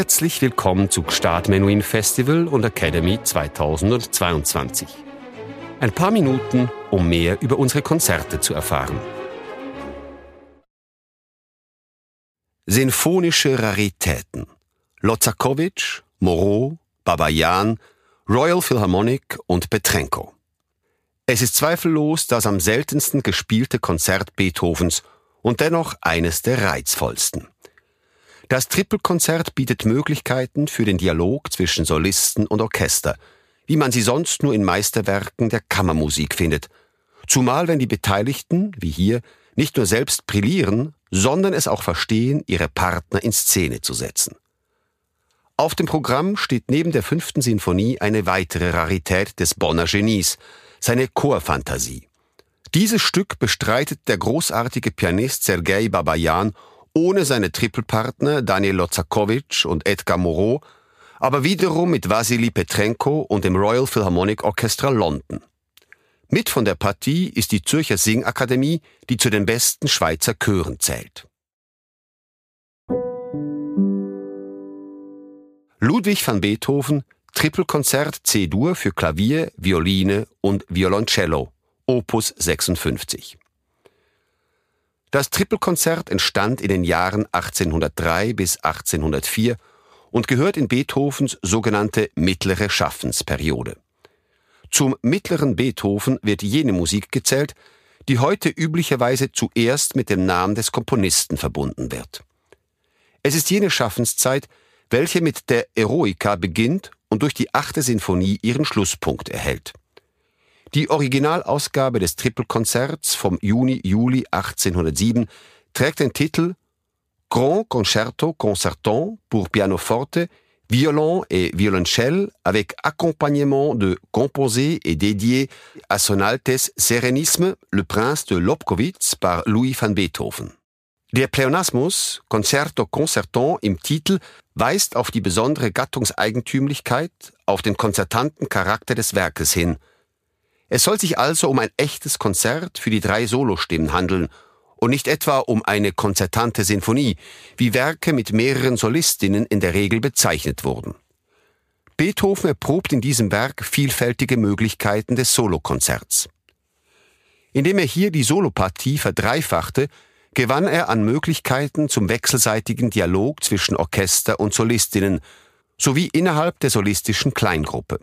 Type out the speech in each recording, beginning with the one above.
Herzlich willkommen zu Gstaad Menuhin Festival und Academy 2022. Ein paar Minuten, um mehr über unsere Konzerte zu erfahren. Sinfonische Raritäten. Lozakowitsch, Moreau, Babayan, Royal Philharmonic und Petrenko. Es ist zweifellos das am seltensten gespielte Konzert Beethovens und dennoch eines der reizvollsten. Das Trippelkonzert bietet Möglichkeiten für den Dialog zwischen Solisten und Orchester, wie man sie sonst nur in Meisterwerken der Kammermusik findet, zumal wenn die Beteiligten, wie hier, nicht nur selbst brillieren, sondern es auch verstehen, ihre Partner in Szene zu setzen. Auf dem Programm steht neben der fünften Sinfonie eine weitere Rarität des Bonner Genies, seine Chorfantasie. Dieses Stück bestreitet der großartige Pianist Sergei Babayan ohne seine Trippelpartner Daniel Lozakowitsch und Edgar Moreau, aber wiederum mit Vasily Petrenko und dem Royal Philharmonic Orchestra London. Mit von der Partie ist die Zürcher Singakademie, die zu den besten Schweizer Chören zählt. Ludwig van Beethoven Trippelkonzert C-Dur für Klavier, Violine und Violoncello, Opus 56. Das Trippelkonzert entstand in den Jahren 1803 bis 1804 und gehört in Beethovens sogenannte mittlere Schaffensperiode. Zum mittleren Beethoven wird jene Musik gezählt, die heute üblicherweise zuerst mit dem Namen des Komponisten verbunden wird. Es ist jene Schaffenszeit, welche mit der Eroica beginnt und durch die achte Sinfonie ihren Schlusspunkt erhält. Die Originalausgabe des Trippelkonzerts vom Juni-Juli 1807 trägt den Titel Grand Concerto Concertant pour pianoforte, violon et violoncelle avec accompagnement de composé et dédié à Son Altesse Serenisme, le Prince de Lobkowitz par Louis van Beethoven. Der Pleonasmus Concerto Concertant im Titel weist auf die besondere Gattungseigentümlichkeit, auf den konzertanten Charakter des Werkes hin – es soll sich also um ein echtes Konzert für die drei Solostimmen handeln und nicht etwa um eine konzertante Sinfonie, wie Werke mit mehreren Solistinnen in der Regel bezeichnet wurden. Beethoven erprobt in diesem Werk vielfältige Möglichkeiten des Solokonzerts. Indem er hier die Solopartie verdreifachte, gewann er an Möglichkeiten zum wechselseitigen Dialog zwischen Orchester und Solistinnen sowie innerhalb der solistischen Kleingruppe.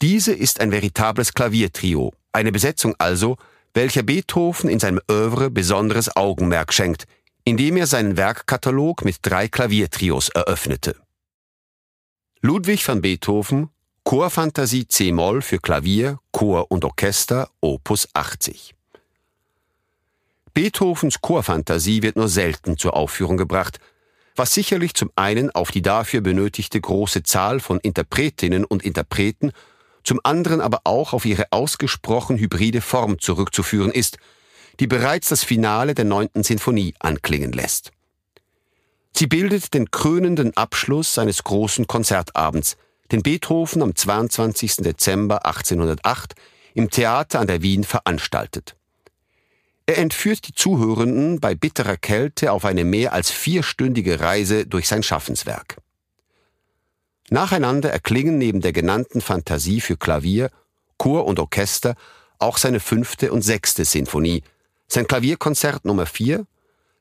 Diese ist ein veritables Klaviertrio, eine Besetzung also, welcher Beethoven in seinem Övre besonderes Augenmerk schenkt, indem er seinen Werkkatalog mit drei Klaviertrios eröffnete. Ludwig van Beethoven, Chorfantasie C-Moll für Klavier, Chor und Orchester, Opus 80. Beethovens Chorfantasie wird nur selten zur Aufführung gebracht, was sicherlich zum einen auf die dafür benötigte große Zahl von Interpretinnen und Interpreten zum anderen aber auch auf ihre ausgesprochen hybride Form zurückzuführen ist, die bereits das Finale der neunten Sinfonie anklingen lässt. Sie bildet den krönenden Abschluss seines großen Konzertabends, den Beethoven am 22. Dezember 1808 im Theater an der Wien veranstaltet. Er entführt die Zuhörenden bei bitterer Kälte auf eine mehr als vierstündige Reise durch sein Schaffenswerk. Nacheinander erklingen neben der genannten Fantasie für Klavier, Chor und Orchester auch seine fünfte und sechste Sinfonie, sein Klavierkonzert Nummer 4,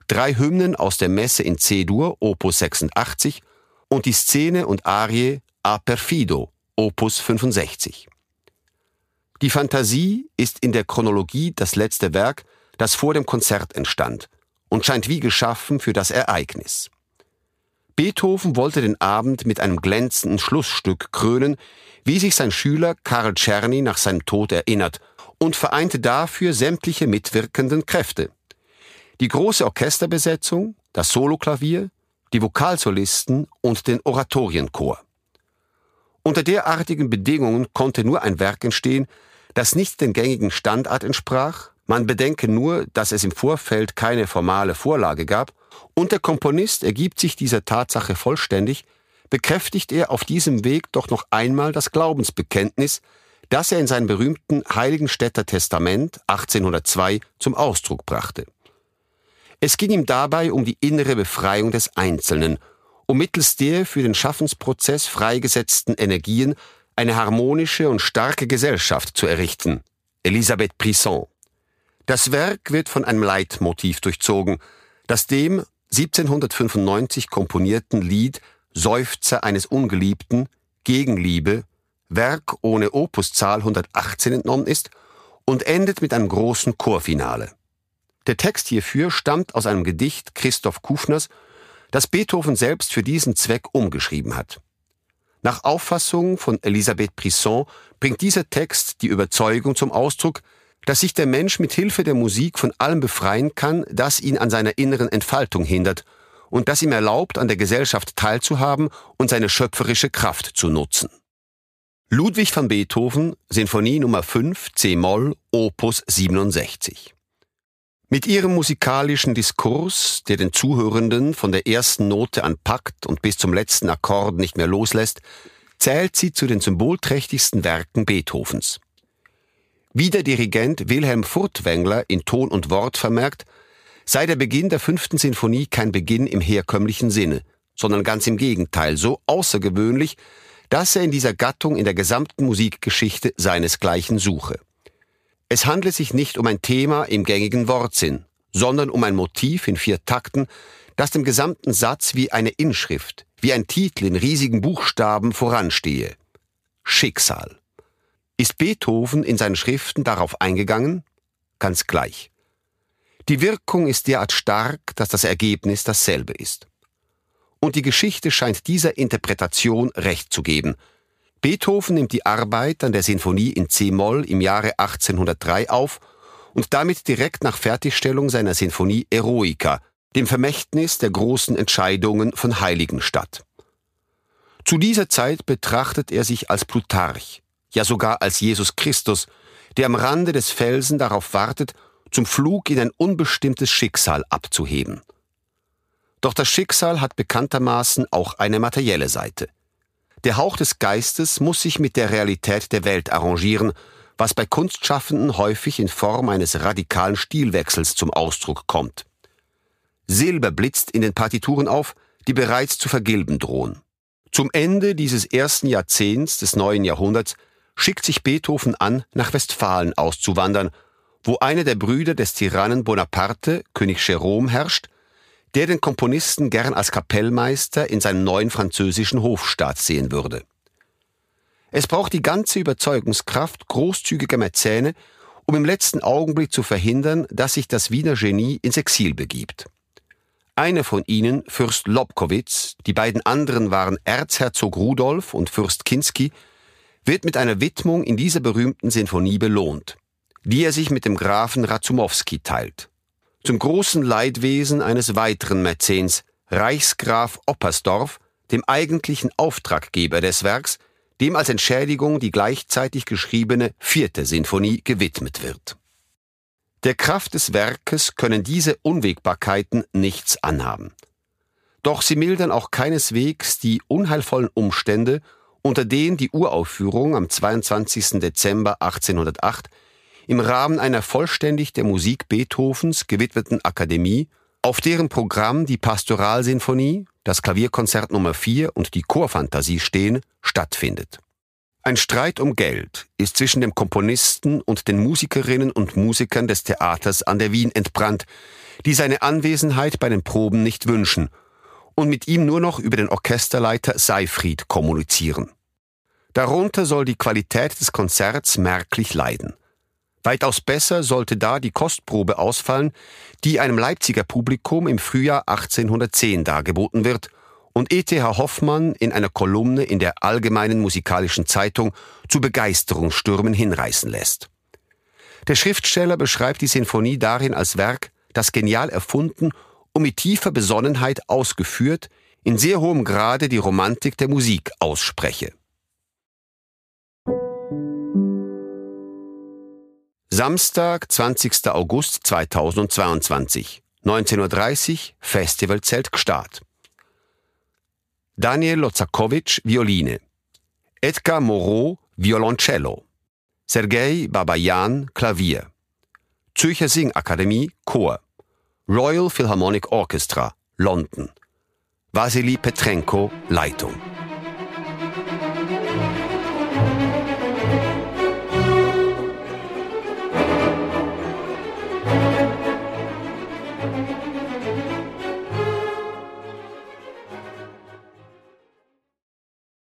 drei Hymnen aus der Messe in C-Dur, Opus 86 und die Szene und Arie A Perfido, Opus 65. Die Fantasie ist in der Chronologie das letzte Werk, das vor dem Konzert entstand und scheint wie geschaffen für das Ereignis. Beethoven wollte den Abend mit einem glänzenden Schlussstück krönen, wie sich sein Schüler Karl Czerny nach seinem Tod erinnert, und vereinte dafür sämtliche mitwirkenden Kräfte. Die große Orchesterbesetzung, das Soloklavier, die Vokalsolisten und den Oratorienchor. Unter derartigen Bedingungen konnte nur ein Werk entstehen, das nicht den gängigen Standart entsprach, man bedenke nur, dass es im Vorfeld keine formale Vorlage gab, und der Komponist ergibt sich dieser Tatsache vollständig, bekräftigt er auf diesem Weg doch noch einmal das Glaubensbekenntnis, das er in seinem berühmten Heiligenstädter Testament 1802 zum Ausdruck brachte. Es ging ihm dabei um die innere Befreiung des Einzelnen, um mittels der für den Schaffensprozess freigesetzten Energien eine harmonische und starke Gesellschaft zu errichten. Elisabeth Brisson. Das Werk wird von einem Leitmotiv durchzogen, das dem 1795 komponierten Lied Seufzer eines Ungeliebten, Gegenliebe, Werk ohne Opuszahl 118 entnommen ist und endet mit einem großen Chorfinale. Der Text hierfür stammt aus einem Gedicht Christoph Kufners, das Beethoven selbst für diesen Zweck umgeschrieben hat. Nach Auffassung von Elisabeth Brisson bringt dieser Text die Überzeugung zum Ausdruck, dass sich der Mensch mit Hilfe der Musik von allem befreien kann, das ihn an seiner inneren Entfaltung hindert und das ihm erlaubt, an der Gesellschaft teilzuhaben und seine schöpferische Kraft zu nutzen. Ludwig van Beethoven, Sinfonie Nummer 5, C-Moll, Opus 67. Mit ihrem musikalischen Diskurs, der den Zuhörenden von der ersten Note an packt und bis zum letzten Akkord nicht mehr loslässt, zählt sie zu den symbolträchtigsten Werken Beethovens. Wie der Dirigent Wilhelm Furtwängler in Ton und Wort vermerkt, sei der Beginn der fünften Sinfonie kein Beginn im herkömmlichen Sinne, sondern ganz im Gegenteil so außergewöhnlich, dass er in dieser Gattung in der gesamten Musikgeschichte seinesgleichen suche. Es handle sich nicht um ein Thema im gängigen Wortsinn, sondern um ein Motiv in vier Takten, das dem gesamten Satz wie eine Inschrift, wie ein Titel in riesigen Buchstaben voranstehe. Schicksal. Ist Beethoven in seinen Schriften darauf eingegangen? Ganz gleich. Die Wirkung ist derart stark, dass das Ergebnis dasselbe ist. Und die Geschichte scheint dieser Interpretation recht zu geben, Beethoven nimmt die Arbeit an der Sinfonie in C-Moll im Jahre 1803 auf und damit direkt nach Fertigstellung seiner Sinfonie Eroica, dem Vermächtnis der großen Entscheidungen von Heiligenstadt. Zu dieser Zeit betrachtet er sich als Plutarch, ja sogar als Jesus Christus, der am Rande des Felsen darauf wartet, zum Flug in ein unbestimmtes Schicksal abzuheben. Doch das Schicksal hat bekanntermaßen auch eine materielle Seite. Der Hauch des Geistes muss sich mit der Realität der Welt arrangieren, was bei Kunstschaffenden häufig in Form eines radikalen Stilwechsels zum Ausdruck kommt. Silber blitzt in den Partituren auf, die bereits zu vergilben drohen. Zum Ende dieses ersten Jahrzehnts des neuen Jahrhunderts schickt sich Beethoven an, nach Westfalen auszuwandern, wo einer der Brüder des Tyrannen Bonaparte, König Jérôme, herrscht der den Komponisten gern als Kapellmeister in seinem neuen französischen Hofstaat sehen würde. Es braucht die ganze Überzeugungskraft großzügiger Mäzene, um im letzten Augenblick zu verhindern, dass sich das Wiener Genie ins Exil begibt. Einer von ihnen, Fürst Lobkowitz, die beiden anderen waren Erzherzog Rudolf und Fürst Kinsky, wird mit einer Widmung in dieser berühmten Sinfonie belohnt, die er sich mit dem Grafen Razumowski teilt zum großen Leidwesen eines weiteren Mäzens, Reichsgraf Oppersdorf, dem eigentlichen Auftraggeber des Werks, dem als Entschädigung die gleichzeitig geschriebene vierte Sinfonie gewidmet wird. Der Kraft des Werkes können diese Unwägbarkeiten nichts anhaben. Doch sie mildern auch keineswegs die unheilvollen Umstände, unter denen die Uraufführung am 22. Dezember 1808 im Rahmen einer vollständig der Musik Beethovens gewidmeten Akademie, auf deren Programm die Pastoralsinfonie, das Klavierkonzert Nummer 4 und die Chorfantasie stehen, stattfindet. Ein Streit um Geld ist zwischen dem Komponisten und den Musikerinnen und Musikern des Theaters an der Wien entbrannt, die seine Anwesenheit bei den Proben nicht wünschen und mit ihm nur noch über den Orchesterleiter Seifried kommunizieren. Darunter soll die Qualität des Konzerts merklich leiden. Weitaus besser sollte da die Kostprobe ausfallen, die einem Leipziger Publikum im Frühjahr 1810 dargeboten wird und E.T.H. Hoffmann in einer Kolumne in der Allgemeinen Musikalischen Zeitung zu Begeisterungsstürmen hinreißen lässt. Der Schriftsteller beschreibt die Sinfonie darin als Werk, das genial erfunden und mit tiefer Besonnenheit ausgeführt, in sehr hohem Grade die Romantik der Musik ausspreche. Samstag, 20. August 2022, 19.30 Uhr, Festivalzelt Gstaad. Daniel Lozakowitsch, Violine. Edgar Moreau, Violoncello. Sergei Babayan, Klavier. Zürcher Singakademie, Chor. Royal Philharmonic Orchestra, London. Wasili Petrenko, Leitung.